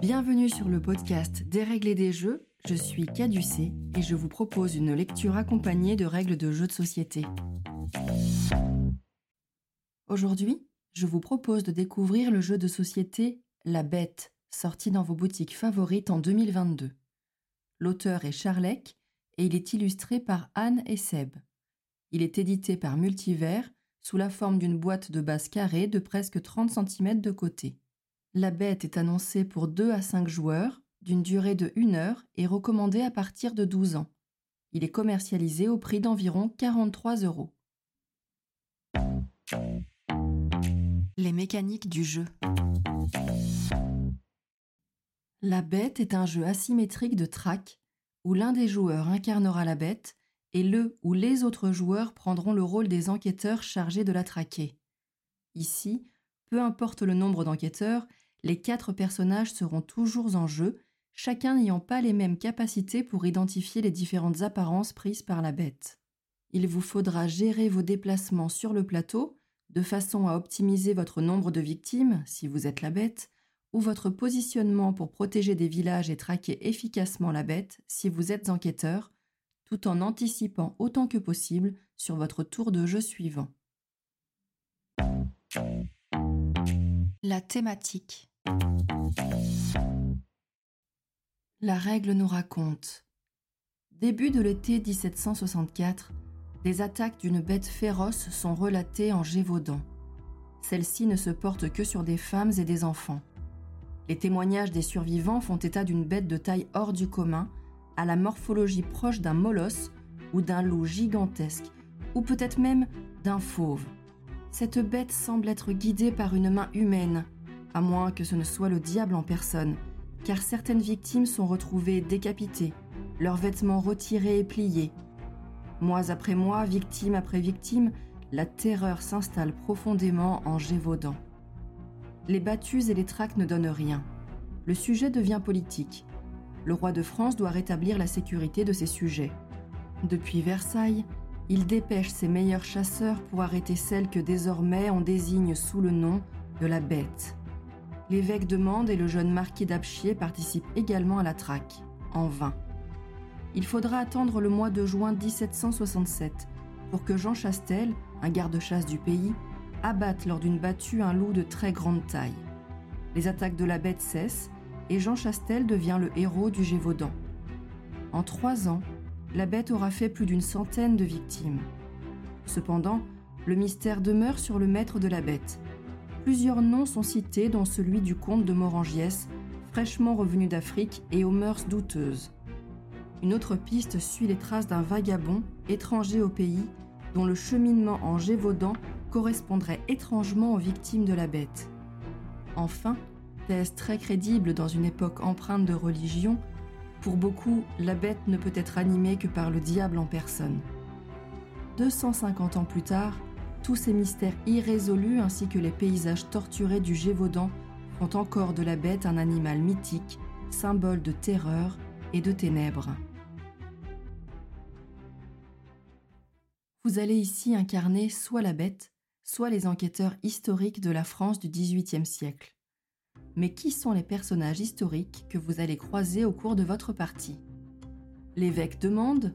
Bienvenue sur le podcast Dérégler des jeux, je suis Caducée et je vous propose une lecture accompagnée de règles de jeux de société. Aujourd'hui, je vous propose de découvrir le jeu de société La Bête, sorti dans vos boutiques favorites en 2022. L'auteur est Charlec et il est illustré par Anne et Seb. Il est édité par Multivers sous la forme d'une boîte de base carrée de presque 30 cm de côté. La bête est annoncée pour 2 à 5 joueurs, d'une durée de 1 heure et recommandée à partir de 12 ans. Il est commercialisé au prix d'environ 43 euros. Les mécaniques du jeu. La bête est un jeu asymétrique de track où l'un des joueurs incarnera la bête et le ou les autres joueurs prendront le rôle des enquêteurs chargés de la traquer. Ici, peu importe le nombre d'enquêteurs, les quatre personnages seront toujours en jeu, chacun n'ayant pas les mêmes capacités pour identifier les différentes apparences prises par la bête. Il vous faudra gérer vos déplacements sur le plateau de façon à optimiser votre nombre de victimes, si vous êtes la bête, ou votre positionnement pour protéger des villages et traquer efficacement la bête, si vous êtes enquêteur, tout en anticipant autant que possible sur votre tour de jeu suivant. La thématique. La règle nous raconte. Début de l'été 1764, des attaques d'une bête féroce sont relatées en Gévaudan. Celles-ci ne se portent que sur des femmes et des enfants. Les témoignages des survivants font état d'une bête de taille hors du commun, à la morphologie proche d'un molosse ou d'un loup gigantesque, ou peut-être même d'un fauve. Cette bête semble être guidée par une main humaine, à moins que ce ne soit le diable en personne, car certaines victimes sont retrouvées décapitées, leurs vêtements retirés et pliés. Mois après mois, victime après victime, la terreur s'installe profondément en Gévaudan. Les battues et les traques ne donnent rien. Le sujet devient politique le roi de France doit rétablir la sécurité de ses sujets. Depuis Versailles, il dépêche ses meilleurs chasseurs pour arrêter celle que désormais on désigne sous le nom de la bête. L'évêque de Mende et le jeune marquis d'Apchier participent également à la traque, en vain. Il faudra attendre le mois de juin 1767 pour que Jean Chastel, un garde-chasse du pays, abatte lors d'une battue un loup de très grande taille. Les attaques de la bête cessent et Jean Chastel devient le héros du Gévaudan. En trois ans, la bête aura fait plus d'une centaine de victimes. Cependant, le mystère demeure sur le maître de la bête. Plusieurs noms sont cités, dont celui du comte de Morangiès, fraîchement revenu d'Afrique et aux mœurs douteuses. Une autre piste suit les traces d'un vagabond, étranger au pays, dont le cheminement en Gévaudan correspondrait étrangement aux victimes de la bête. Enfin, thèse très crédible dans une époque empreinte de religion, pour beaucoup, la bête ne peut être animée que par le diable en personne. 250 ans plus tard, tous ces mystères irrésolus ainsi que les paysages torturés du Gévaudan font encore de la bête un animal mythique, symbole de terreur et de ténèbres. Vous allez ici incarner soit la bête, soit les enquêteurs historiques de la France du XVIIIe siècle. Mais qui sont les personnages historiques que vous allez croiser au cours de votre partie? L'évêque de Mende,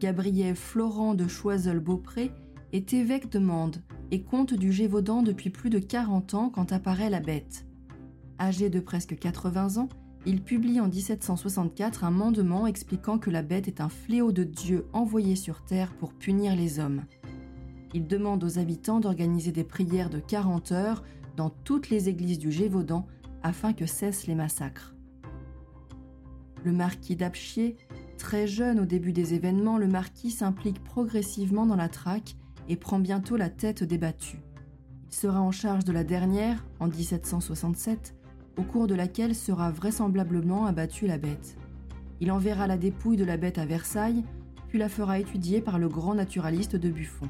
Gabriel Florent de Choiseul-Beaupré, est évêque de Mende et comte du Gévaudan depuis plus de 40 ans quand apparaît la bête. Âgé de presque 80 ans, il publie en 1764 un mandement expliquant que la bête est un fléau de Dieu envoyé sur terre pour punir les hommes. Il demande aux habitants d'organiser des prières de 40 heures dans toutes les églises du Gévaudan afin que cessent les massacres. Le marquis d'Apchier, très jeune au début des événements, le marquis s'implique progressivement dans la traque et prend bientôt la tête des battus. Il sera en charge de la dernière, en 1767, au cours de laquelle sera vraisemblablement abattue la bête. Il enverra la dépouille de la bête à Versailles, puis la fera étudier par le grand naturaliste de Buffon.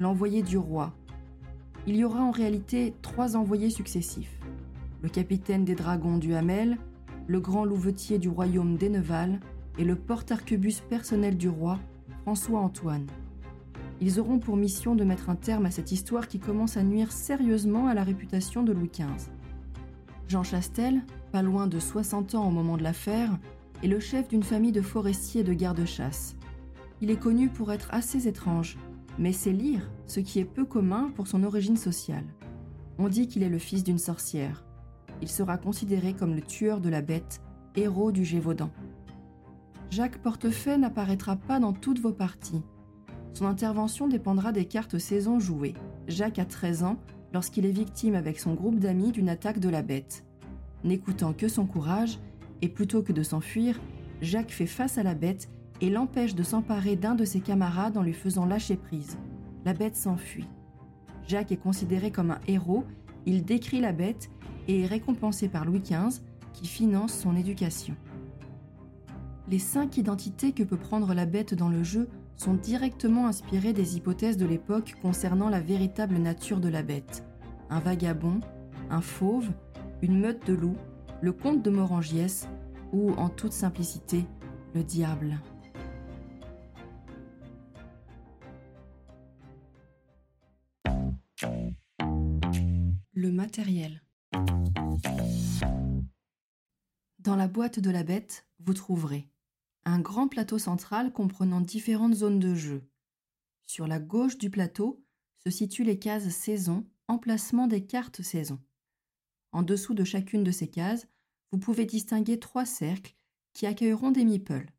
L'envoyé du roi, il y aura en réalité trois envoyés successifs. Le capitaine des dragons du Hamel, le grand louvetier du royaume d'Enneval et le porte-arquebus personnel du roi, François-Antoine. Ils auront pour mission de mettre un terme à cette histoire qui commence à nuire sérieusement à la réputation de Louis XV. Jean Chastel, pas loin de 60 ans au moment de l'affaire, est le chef d'une famille de forestiers et de gardes-chasse. Il est connu pour être assez étrange, mais sait lire, ce qui est peu commun pour son origine sociale. On dit qu'il est le fils d'une sorcière. Il sera considéré comme le tueur de la bête, héros du Gévaudan. Jacques Portefeuille n'apparaîtra pas dans toutes vos parties. Son intervention dépendra des cartes saison jouées. Jacques a 13 ans lorsqu'il est victime avec son groupe d'amis d'une attaque de la bête. N'écoutant que son courage, et plutôt que de s'enfuir, Jacques fait face à la bête et l'empêche de s'emparer d'un de ses camarades en lui faisant lâcher prise. La bête s'enfuit. Jacques est considéré comme un héros, il décrit la bête et est récompensé par Louis XV qui finance son éducation. Les cinq identités que peut prendre la bête dans le jeu sont directement inspirées des hypothèses de l'époque concernant la véritable nature de la bête. Un vagabond, un fauve, une meute de loups, le comte de Morangiès ou, en toute simplicité, le diable. Le matériel. Dans la boîte de la bête, vous trouverez un grand plateau central comprenant différentes zones de jeu. Sur la gauche du plateau se situent les cases saison, emplacement des cartes saison. En dessous de chacune de ces cases, vous pouvez distinguer trois cercles qui accueilleront des meeples.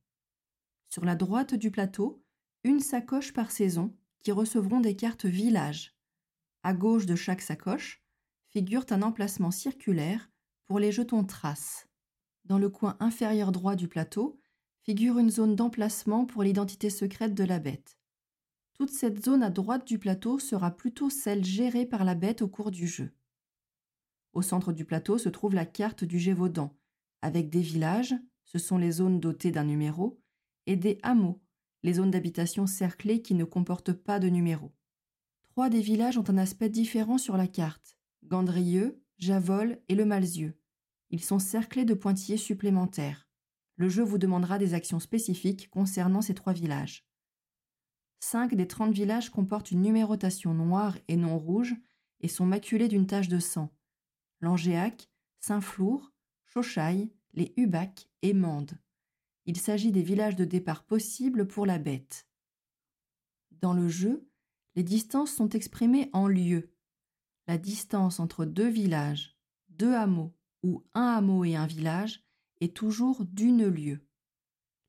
Sur la droite du plateau, une sacoche par saison qui recevront des cartes village. À gauche de chaque sacoche figure un emplacement circulaire pour les jetons traces. Dans le coin inférieur droit du plateau figure une zone d'emplacement pour l'identité secrète de la bête. Toute cette zone à droite du plateau sera plutôt celle gérée par la bête au cours du jeu. Au centre du plateau se trouve la carte du Gévaudan, avec des villages, ce sont les zones dotées d'un numéro, et des hameaux, les zones d'habitation cerclées qui ne comportent pas de numéro. Trois des villages ont un aspect différent sur la carte Gandrieux, Javol et le Malzieux. Ils sont cerclés de pointillés supplémentaires le jeu vous demandera des actions spécifiques concernant ces trois villages. Cinq des trente villages comportent une numérotation noire et non rouge et sont maculés d'une tache de sang. Langéac, Saint-Flour, Chauchaille, les Hubac et Mende. Il s'agit des villages de départ possibles pour la bête. Dans le jeu, les distances sont exprimées en lieues. La distance entre deux villages, deux hameaux ou un hameau et un village est toujours d'une lieue.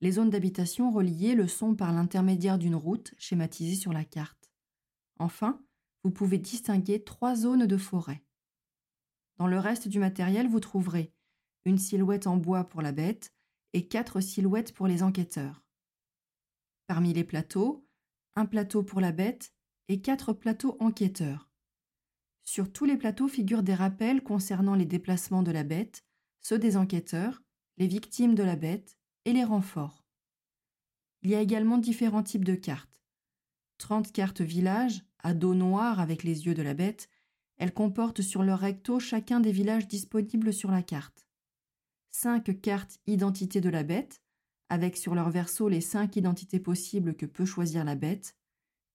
Les zones d'habitation reliées le sont par l'intermédiaire d'une route schématisée sur la carte. Enfin, vous pouvez distinguer trois zones de forêt. Dans le reste du matériel, vous trouverez une silhouette en bois pour la bête et quatre silhouettes pour les enquêteurs. Parmi les plateaux, un plateau pour la bête et quatre plateaux enquêteurs. Sur tous les plateaux figurent des rappels concernant les déplacements de la bête, ceux des enquêteurs les victimes de la bête et les renforts. Il y a également différents types de cartes. 30 cartes village, à dos noir avec les yeux de la bête, elles comportent sur leur recto chacun des villages disponibles sur la carte. 5 cartes identité de la bête, avec sur leur verso les 5 identités possibles que peut choisir la bête,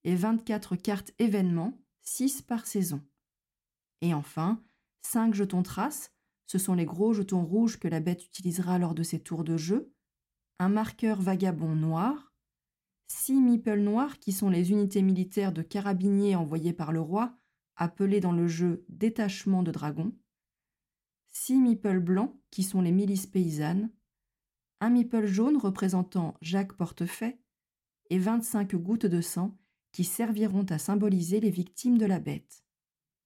et 24 cartes événements, 6 par saison. Et enfin, 5 jetons traces, ce sont les gros jetons rouges que la bête utilisera lors de ses tours de jeu, un marqueur vagabond noir, six meeples noirs qui sont les unités militaires de carabiniers envoyées par le roi, appelées dans le jeu détachement de dragons, six meeples blancs qui sont les milices paysannes, un meeple jaune représentant Jacques Portefait et 25 gouttes de sang qui serviront à symboliser les victimes de la bête.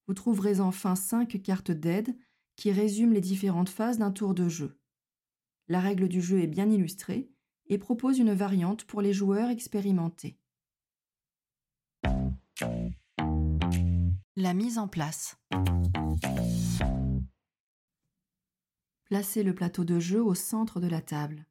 Vous trouverez enfin cinq cartes d'aide qui résume les différentes phases d'un tour de jeu. La règle du jeu est bien illustrée et propose une variante pour les joueurs expérimentés. La mise en place. Placez le plateau de jeu au centre de la table.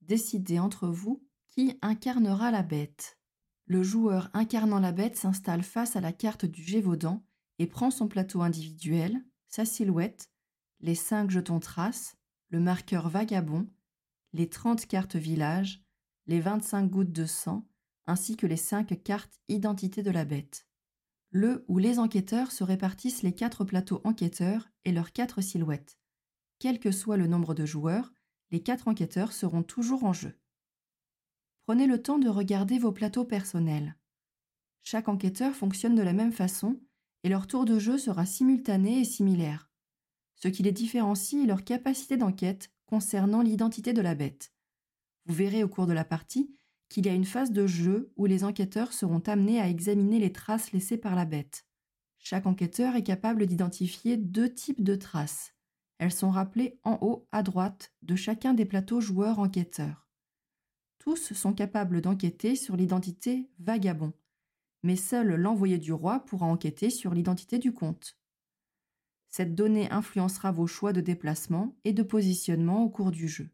Décidez entre vous qui incarnera la bête. Le joueur incarnant la bête s'installe face à la carte du Gévaudan et prend son plateau individuel, sa silhouette les cinq jetons traces, le marqueur vagabond, les trente cartes village, les vingt-cinq gouttes de sang, ainsi que les cinq cartes identité de la bête. Le ou les enquêteurs se répartissent les quatre plateaux enquêteurs et leurs quatre silhouettes. quel que soit le nombre de joueurs, les quatre enquêteurs seront toujours en jeu. Prenez le temps de regarder vos plateaux personnels. Chaque enquêteur fonctionne de la même façon et leur tour de jeu sera simultané et similaire. Ce qui les différencie est leur capacité d'enquête concernant l'identité de la bête. Vous verrez au cours de la partie qu'il y a une phase de jeu où les enquêteurs seront amenés à examiner les traces laissées par la bête. Chaque enquêteur est capable d'identifier deux types de traces. Elles sont rappelées en haut à droite de chacun des plateaux joueurs-enquêteurs. Tous sont capables d'enquêter sur l'identité vagabond, mais seul l'envoyé du roi pourra enquêter sur l'identité du comte. Cette donnée influencera vos choix de déplacement et de positionnement au cours du jeu.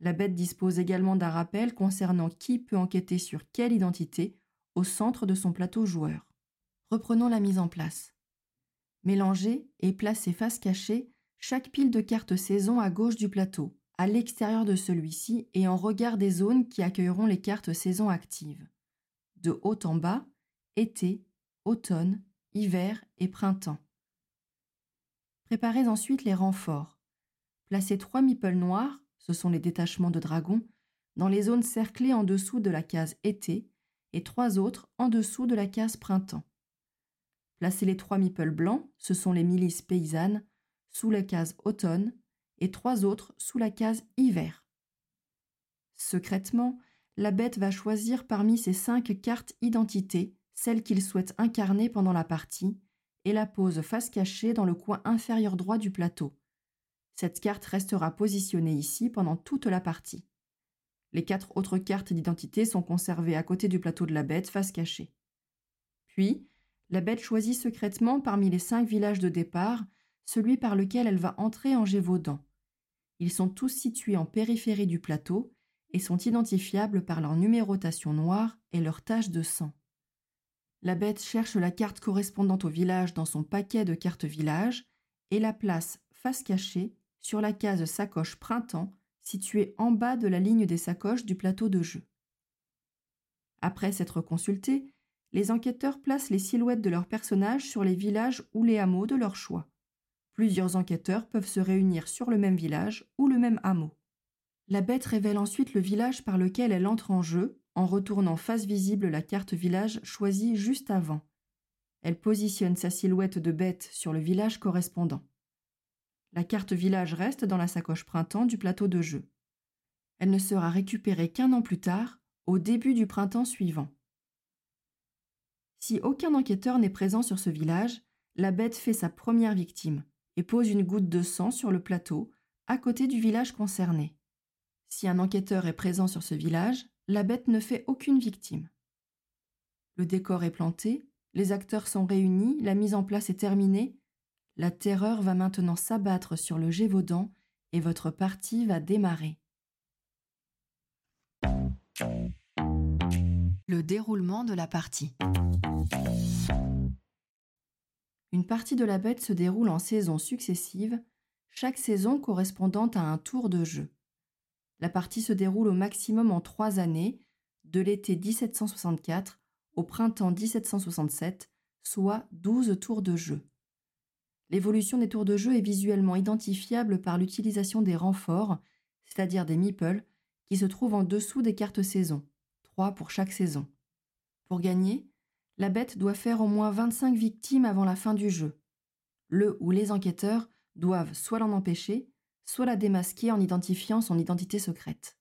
La bête dispose également d'un rappel concernant qui peut enquêter sur quelle identité au centre de son plateau joueur. Reprenons la mise en place. Mélangez et placez face cachée chaque pile de cartes saison à gauche du plateau, à l'extérieur de celui-ci et en regard des zones qui accueilleront les cartes saison actives. De haut en bas, été, automne, hiver et printemps. Préparez ensuite les renforts. Placez trois meeples noirs ce sont les détachements de dragons, dans les zones cerclées en dessous de la case été et trois autres en dessous de la case printemps. Placez les trois meeples blancs, ce sont les milices paysannes, sous la case automne et trois autres sous la case hiver. Secrètement, la bête va choisir parmi ces cinq cartes identité celle qu'il souhaite incarner pendant la partie et la pose face cachée dans le coin inférieur droit du plateau, cette carte restera positionnée ici pendant toute la partie. Les quatre autres cartes d'identité sont conservées à côté du plateau de la bête face cachée. Puis, la bête choisit secrètement parmi les cinq villages de départ celui par lequel elle va entrer en Gévaudan. Ils sont tous situés en périphérie du plateau et sont identifiables par leur numérotation noire et leur tache de sang. La bête cherche la carte correspondante au village dans son paquet de cartes village et la place face cachée sur la case sacoche printemps située en bas de la ligne des sacoches du plateau de jeu. Après s'être consultés, les enquêteurs placent les silhouettes de leurs personnages sur les villages ou les hameaux de leur choix. Plusieurs enquêteurs peuvent se réunir sur le même village ou le même hameau. La bête révèle ensuite le village par lequel elle entre en jeu en retournant face visible la carte village choisie juste avant. Elle positionne sa silhouette de bête sur le village correspondant. La carte village reste dans la sacoche printemps du plateau de jeu. Elle ne sera récupérée qu'un an plus tard, au début du printemps suivant. Si aucun enquêteur n'est présent sur ce village, la bête fait sa première victime et pose une goutte de sang sur le plateau, à côté du village concerné. Si un enquêteur est présent sur ce village, la bête ne fait aucune victime. Le décor est planté, les acteurs sont réunis, la mise en place est terminée la terreur va maintenant s'abattre sur le Gévaudan et votre partie va démarrer. Le déroulement de la partie. Une partie de la bête se déroule en saisons successives, chaque saison correspondant à un tour de jeu. La partie se déroule au maximum en trois années, de l'été 1764 au printemps 1767, soit 12 tours de jeu. L'évolution des tours de jeu est visuellement identifiable par l'utilisation des renforts, c'est-à-dire des meeples, qui se trouvent en dessous des cartes saison, trois pour chaque saison. Pour gagner, la bête doit faire au moins 25 victimes avant la fin du jeu. Le ou les enquêteurs doivent soit l'en empêcher, soit la démasquer en identifiant son identité secrète.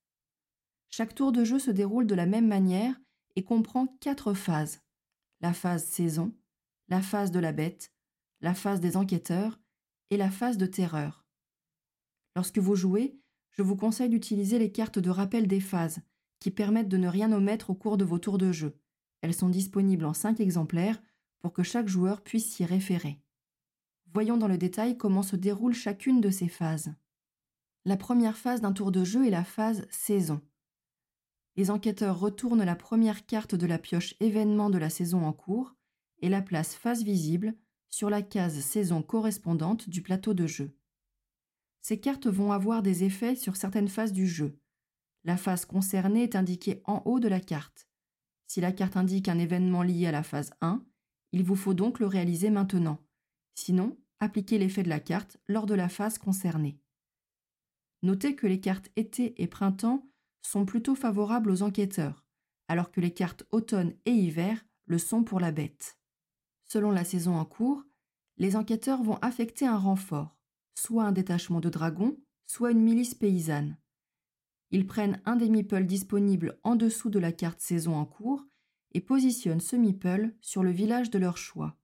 Chaque tour de jeu se déroule de la même manière et comprend quatre phases. La phase saison, la phase de la bête, la phase des enquêteurs et la phase de terreur. Lorsque vous jouez, je vous conseille d'utiliser les cartes de rappel des phases, qui permettent de ne rien omettre au cours de vos tours de jeu. Elles sont disponibles en 5 exemplaires pour que chaque joueur puisse s'y référer. Voyons dans le détail comment se déroule chacune de ces phases. La première phase d'un tour de jeu est la phase saison. Les enquêteurs retournent la première carte de la pioche événement de la saison en cours et la placent face visible sur la case saison correspondante du plateau de jeu. Ces cartes vont avoir des effets sur certaines phases du jeu. La phase concernée est indiquée en haut de la carte. Si la carte indique un événement lié à la phase 1, il vous faut donc le réaliser maintenant. Sinon, appliquer l'effet de la carte lors de la phase concernée. Notez que les cartes été et printemps sont plutôt favorables aux enquêteurs, alors que les cartes automne et hiver le sont pour la bête. Selon la saison en cours, les enquêteurs vont affecter un renfort, soit un détachement de dragons, soit une milice paysanne. Ils prennent un des meeples disponibles en dessous de la carte saison en cours et positionnent ce meeple sur le village de leur choix.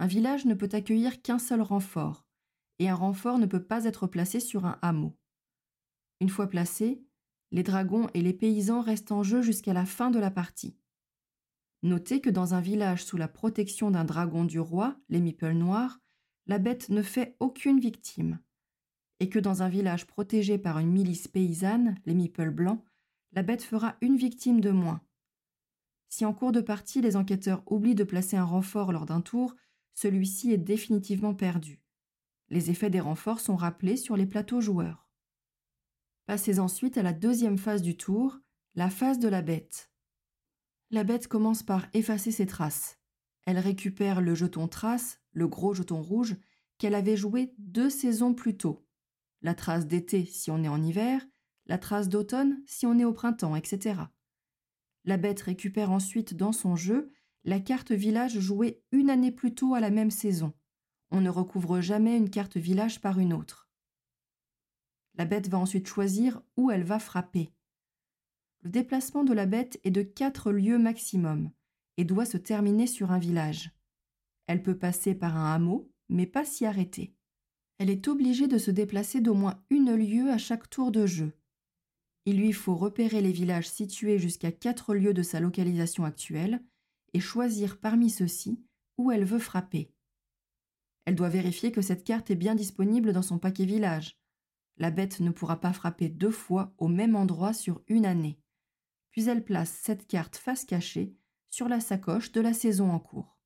Un village ne peut accueillir qu'un seul renfort, et un renfort ne peut pas être placé sur un hameau. Une fois placé, les dragons et les paysans restent en jeu jusqu'à la fin de la partie. Notez que dans un village sous la protection d'un dragon du roi, les meeples noirs, la bête ne fait aucune victime, et que dans un village protégé par une milice paysanne, les meeples blancs, la bête fera une victime de moins. Si en cours de partie les enquêteurs oublient de placer un renfort lors d'un tour, celui-ci est définitivement perdu. Les effets des renforts sont rappelés sur les plateaux joueurs. Passez ensuite à la deuxième phase du tour, la phase de la bête. La bête commence par effacer ses traces. Elle récupère le jeton trace, le gros jeton rouge, qu'elle avait joué deux saisons plus tôt. La trace d'été si on est en hiver, la trace d'automne si on est au printemps, etc. La bête récupère ensuite dans son jeu la carte village jouée une année plus tôt à la même saison. On ne recouvre jamais une carte village par une autre. La bête va ensuite choisir où elle va frapper. Le déplacement de la bête est de 4 lieues maximum et doit se terminer sur un village. Elle peut passer par un hameau, mais pas s'y arrêter. Elle est obligée de se déplacer d'au moins une lieue à chaque tour de jeu. Il lui faut repérer les villages situés jusqu'à 4 lieues de sa localisation actuelle et choisir parmi ceux-ci où elle veut frapper. Elle doit vérifier que cette carte est bien disponible dans son paquet village. La bête ne pourra pas frapper deux fois au même endroit sur une année. Puis elle place cette carte face cachée sur la sacoche de la saison en cours.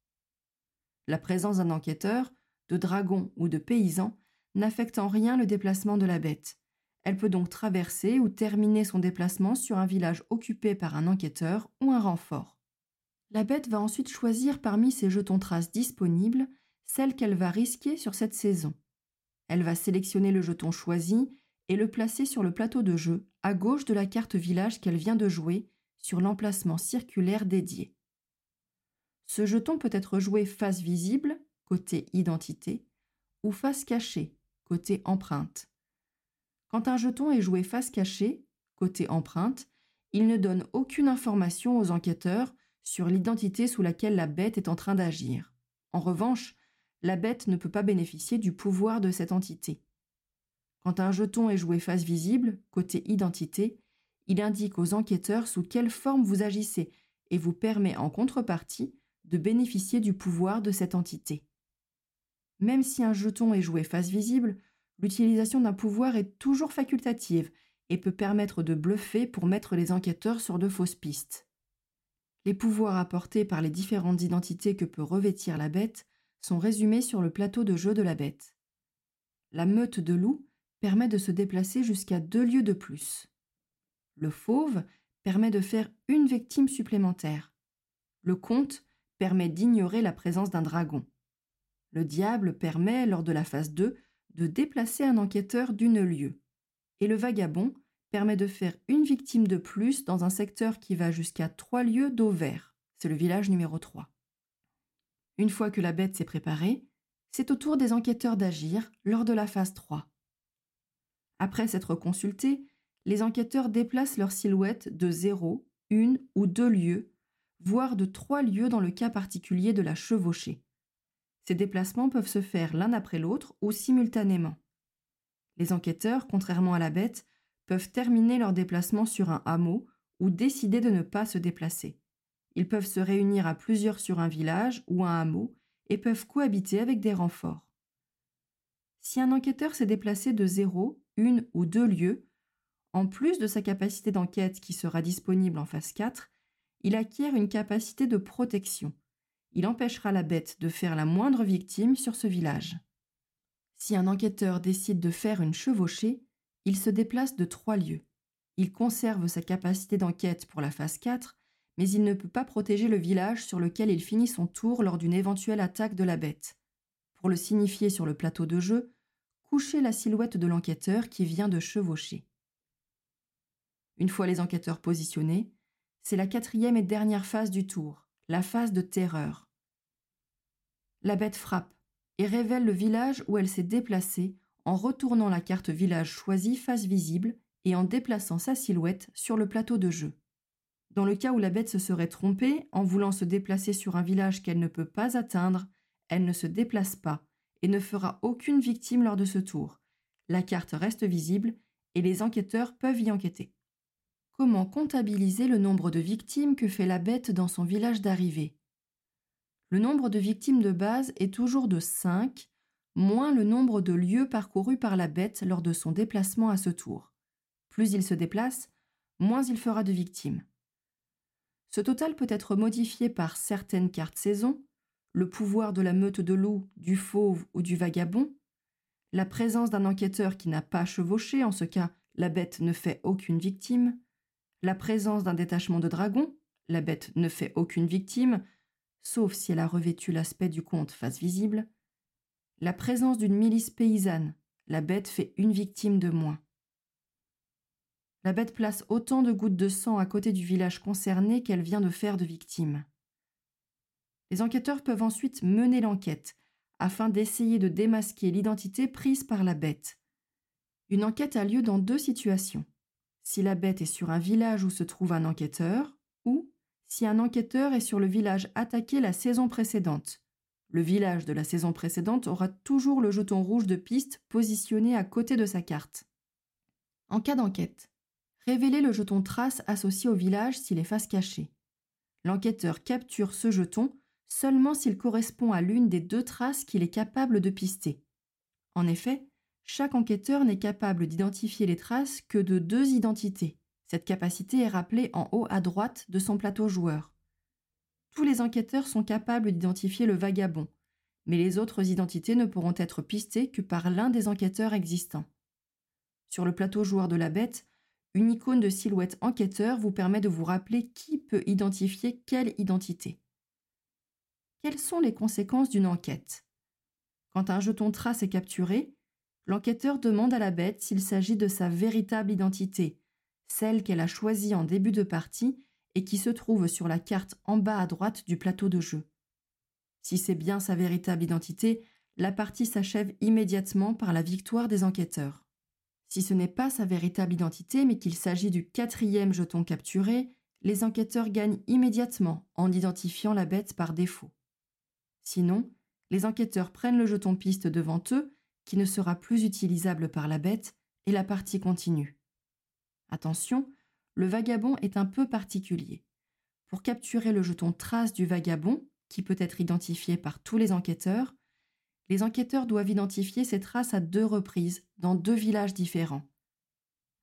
La présence d'un enquêteur, de dragon ou de paysan n'affecte en rien le déplacement de la bête. Elle peut donc traverser ou terminer son déplacement sur un village occupé par un enquêteur ou un renfort. La bête va ensuite choisir parmi ses jetons traces disponibles celle qu'elle va risquer sur cette saison. Elle va sélectionner le jeton choisi et le placer sur le plateau de jeu, à gauche de la carte village qu'elle vient de jouer, sur l'emplacement circulaire dédié. Ce jeton peut être joué face visible, côté identité, ou face cachée, côté empreinte. Quand un jeton est joué face cachée, côté empreinte, il ne donne aucune information aux enquêteurs sur l'identité sous laquelle la bête est en train d'agir. En revanche, la bête ne peut pas bénéficier du pouvoir de cette entité. Quand un jeton est joué face visible, côté identité, il indique aux enquêteurs sous quelle forme vous agissez et vous permet en contrepartie de bénéficier du pouvoir de cette entité. Même si un jeton est joué face visible, l'utilisation d'un pouvoir est toujours facultative et peut permettre de bluffer pour mettre les enquêteurs sur de fausses pistes. Les pouvoirs apportés par les différentes identités que peut revêtir la bête sont résumés sur le plateau de jeu de la bête. La meute de loups permet de se déplacer jusqu'à deux lieues de plus. Le fauve permet de faire une victime supplémentaire. Le comte permet d'ignorer la présence d'un dragon. Le diable permet, lors de la phase 2, de déplacer un enquêteur d'une lieue. Et le vagabond permet de faire une victime de plus dans un secteur qui va jusqu'à trois lieues d'eau vert. C'est le village numéro 3. Une fois que la bête s'est préparée, c'est au tour des enquêteurs d'agir lors de la phase 3. Après s'être consultés, les enquêteurs déplacent leur silhouette de 0, une ou deux lieues, voire de trois lieues dans le cas particulier de la chevauchée. Ces déplacements peuvent se faire l'un après l'autre ou simultanément. Les enquêteurs, contrairement à la bête, peuvent terminer leur déplacement sur un hameau ou décider de ne pas se déplacer. Ils peuvent se réunir à plusieurs sur un village ou un hameau et peuvent cohabiter avec des renforts. Si un enquêteur s'est déplacé de zéro, une ou deux lieues, en plus de sa capacité d'enquête qui sera disponible en phase 4, il acquiert une capacité de protection. Il empêchera la bête de faire la moindre victime sur ce village. Si un enquêteur décide de faire une chevauchée, il se déplace de trois lieues. Il conserve sa capacité d'enquête pour la phase 4, mais il ne peut pas protéger le village sur lequel il finit son tour lors d'une éventuelle attaque de la bête. pour le signifier sur le plateau de jeu, coucher la silhouette de l'enquêteur qui vient de chevaucher. Une fois les enquêteurs positionnés, c'est la quatrième et dernière phase du tour, la phase de terreur. La bête frappe et révèle le village où elle s'est déplacée en retournant la carte village choisie face visible et en déplaçant sa silhouette sur le plateau de jeu. Dans le cas où la bête se serait trompée en voulant se déplacer sur un village qu'elle ne peut pas atteindre, elle ne se déplace pas et ne fera aucune victime lors de ce tour. La carte reste visible et les enquêteurs peuvent y enquêter. Comment comptabiliser le nombre de victimes que fait la bête dans son village d'arrivée? Le nombre de victimes de base est toujours de 5, moins le nombre de lieux parcourus par la bête lors de son déplacement à ce tour. Plus il se déplace, moins il fera de victimes. Ce total peut être modifié par certaines cartes saison, le pouvoir de la meute de loup, du fauve ou du vagabond, la présence d'un enquêteur qui n'a pas chevauché, en ce cas la bête ne fait aucune victime, la présence d'un détachement de dragons, la bête ne fait aucune victime, sauf si elle a revêtu l'aspect du conte face visible, la présence d'une milice paysanne, la bête fait une victime de moins. La bête place autant de gouttes de sang à côté du village concerné qu'elle vient de faire de victimes. Les enquêteurs peuvent ensuite mener l'enquête afin d'essayer de démasquer l'identité prise par la bête. Une enquête a lieu dans deux situations. Si la bête est sur un village où se trouve un enquêteur, ou si un enquêteur est sur le village attaqué la saison précédente. Le village de la saison précédente aura toujours le jeton rouge de piste positionné à côté de sa carte. En cas d'enquête, Révéler le jeton trace associé au village s'il est face cachée. L'enquêteur capture ce jeton seulement s'il correspond à l'une des deux traces qu'il est capable de pister. En effet, chaque enquêteur n'est capable d'identifier les traces que de deux identités. Cette capacité est rappelée en haut à droite de son plateau joueur. Tous les enquêteurs sont capables d'identifier le vagabond, mais les autres identités ne pourront être pistées que par l'un des enquêteurs existants. Sur le plateau joueur de la bête, une icône de silhouette enquêteur vous permet de vous rappeler qui peut identifier quelle identité. Quelles sont les conséquences d'une enquête? Quand un jeton trace est capturé, l'enquêteur demande à la bête s'il s'agit de sa véritable identité, celle qu'elle a choisie en début de partie et qui se trouve sur la carte en bas à droite du plateau de jeu. Si c'est bien sa véritable identité, la partie s'achève immédiatement par la victoire des enquêteurs. Si ce n'est pas sa véritable identité, mais qu'il s'agit du quatrième jeton capturé, les enquêteurs gagnent immédiatement en identifiant la bête par défaut. Sinon, les enquêteurs prennent le jeton piste devant eux, qui ne sera plus utilisable par la bête, et la partie continue. Attention, le vagabond est un peu particulier. Pour capturer le jeton trace du vagabond, qui peut être identifié par tous les enquêteurs, les enquêteurs doivent identifier ces traces à deux reprises dans deux villages différents.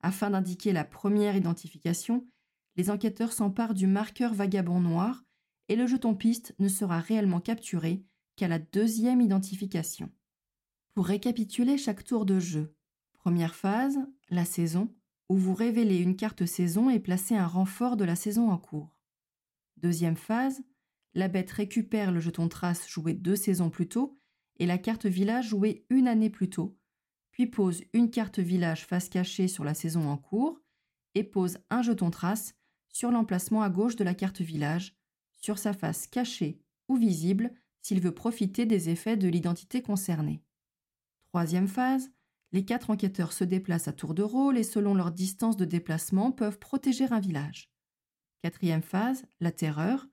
Afin d'indiquer la première identification, les enquêteurs s'emparent du marqueur vagabond noir et le jeton piste ne sera réellement capturé qu'à la deuxième identification. Pour récapituler chaque tour de jeu, première phase, la saison, où vous révélez une carte saison et placez un renfort de la saison en cours. Deuxième phase, la bête récupère le jeton trace joué deux saisons plus tôt et la carte village jouée une année plus tôt, puis pose une carte village face cachée sur la saison en cours et pose un jeton trace sur l'emplacement à gauche de la carte village, sur sa face cachée ou visible s'il veut profiter des effets de l'identité concernée. Troisième phase, les quatre enquêteurs se déplacent à tour de rôle et selon leur distance de déplacement peuvent protéger un village. Quatrième phase, la terreur.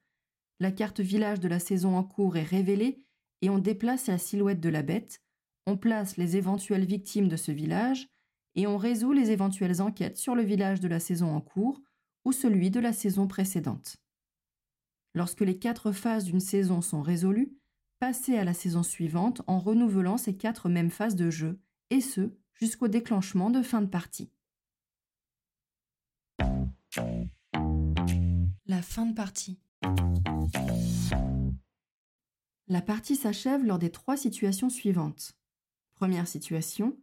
La carte village de la saison en cours est révélée et on déplace la silhouette de la bête, on place les éventuelles victimes de ce village et on résout les éventuelles enquêtes sur le village de la saison en cours ou celui de la saison précédente. Lorsque les quatre phases d'une saison sont résolues, passez à la saison suivante en renouvelant ces quatre mêmes phases de jeu, et ce, jusqu'au déclenchement de fin de partie. La fin de partie. La partie s'achève lors des trois situations suivantes. Première situation,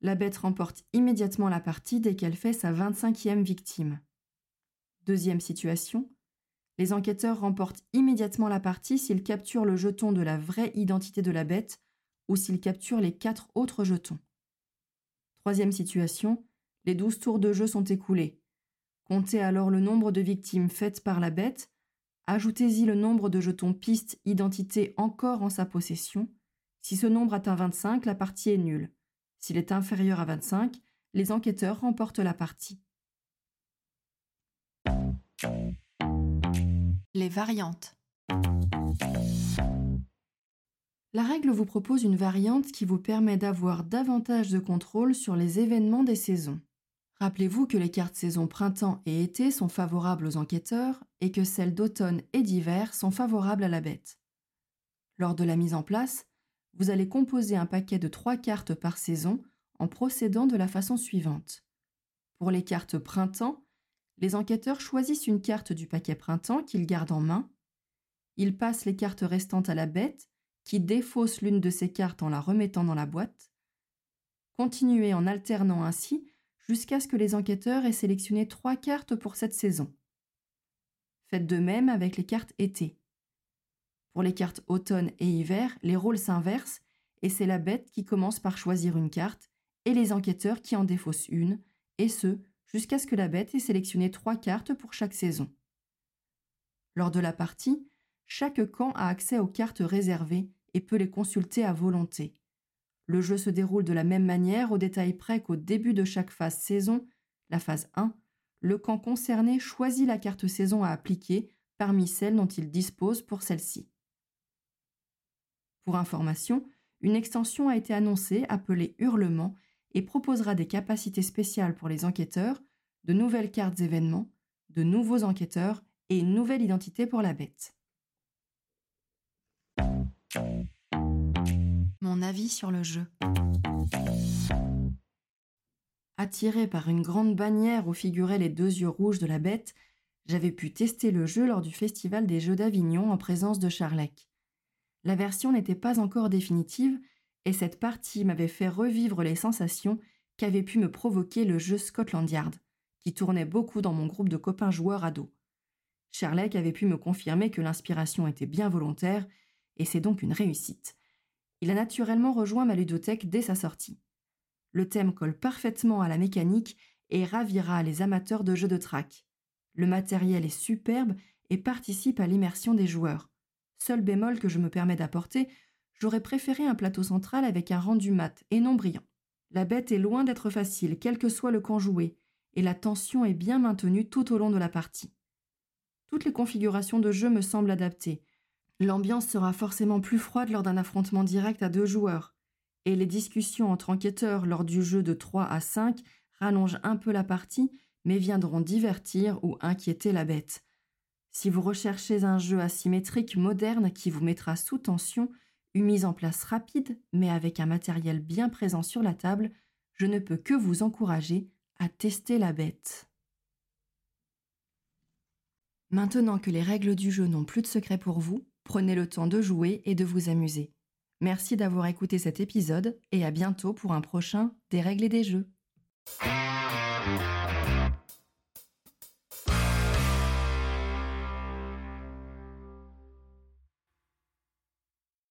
la bête remporte immédiatement la partie dès qu'elle fait sa 25e victime. Deuxième situation, les enquêteurs remportent immédiatement la partie s'ils capturent le jeton de la vraie identité de la bête ou s'il capture les quatre autres jetons. Troisième situation, les douze tours de jeu sont écoulés. Comptez alors le nombre de victimes faites par la bête, ajoutez-y le nombre de jetons piste identité encore en sa possession. Si ce nombre atteint 25, la partie est nulle. S'il est inférieur à 25, les enquêteurs remportent la partie. Les variantes. La règle vous propose une variante qui vous permet d'avoir davantage de contrôle sur les événements des saisons. Rappelez-vous que les cartes saison printemps et été sont favorables aux enquêteurs et que celles d'automne et d'hiver sont favorables à la bête. Lors de la mise en place, vous allez composer un paquet de trois cartes par saison en procédant de la façon suivante. Pour les cartes printemps, les enquêteurs choisissent une carte du paquet printemps qu'ils gardent en main. Ils passent les cartes restantes à la bête qui défausse l'une de ces cartes en la remettant dans la boîte. Continuez en alternant ainsi jusqu'à ce que les enquêteurs aient sélectionné trois cartes pour cette saison. Faites de même avec les cartes été. Pour les cartes automne et hiver, les rôles s'inversent et c'est la bête qui commence par choisir une carte et les enquêteurs qui en défaussent une, et ce, jusqu'à ce que la bête ait sélectionné trois cartes pour chaque saison. Lors de la partie, chaque camp a accès aux cartes réservées et peut les consulter à volonté. Le jeu se déroule de la même manière au détail près qu'au début de chaque phase saison, la phase 1, le camp concerné choisit la carte saison à appliquer parmi celles dont il dispose pour celle-ci. Pour information, une extension a été annoncée appelée Hurlement et proposera des capacités spéciales pour les enquêteurs, de nouvelles cartes événements, de nouveaux enquêteurs et une nouvelle identité pour la bête. Avis sur le jeu. Attiré par une grande bannière où figuraient les deux yeux rouges de la bête, j'avais pu tester le jeu lors du Festival des Jeux d'Avignon en présence de Charlec. La version n'était pas encore définitive et cette partie m'avait fait revivre les sensations qu'avait pu me provoquer le jeu Scotland Yard, qui tournait beaucoup dans mon groupe de copains joueurs ados. Charlec avait pu me confirmer que l'inspiration était bien volontaire et c'est donc une réussite. Il a naturellement rejoint ma ludothèque dès sa sortie. Le thème colle parfaitement à la mécanique et ravira les amateurs de jeux de track. Le matériel est superbe et participe à l'immersion des joueurs. Seul bémol que je me permets d'apporter, j'aurais préféré un plateau central avec un rendu mat et non brillant. La bête est loin d'être facile, quel que soit le camp joué, et la tension est bien maintenue tout au long de la partie. Toutes les configurations de jeu me semblent adaptées, L'ambiance sera forcément plus froide lors d'un affrontement direct à deux joueurs, et les discussions entre enquêteurs lors du jeu de 3 à 5 rallongent un peu la partie, mais viendront divertir ou inquiéter la bête. Si vous recherchez un jeu asymétrique moderne qui vous mettra sous tension, une mise en place rapide, mais avec un matériel bien présent sur la table, je ne peux que vous encourager à tester la bête. Maintenant que les règles du jeu n'ont plus de secret pour vous, Prenez le temps de jouer et de vous amuser. Merci d'avoir écouté cet épisode et à bientôt pour un prochain Des règles et des jeux.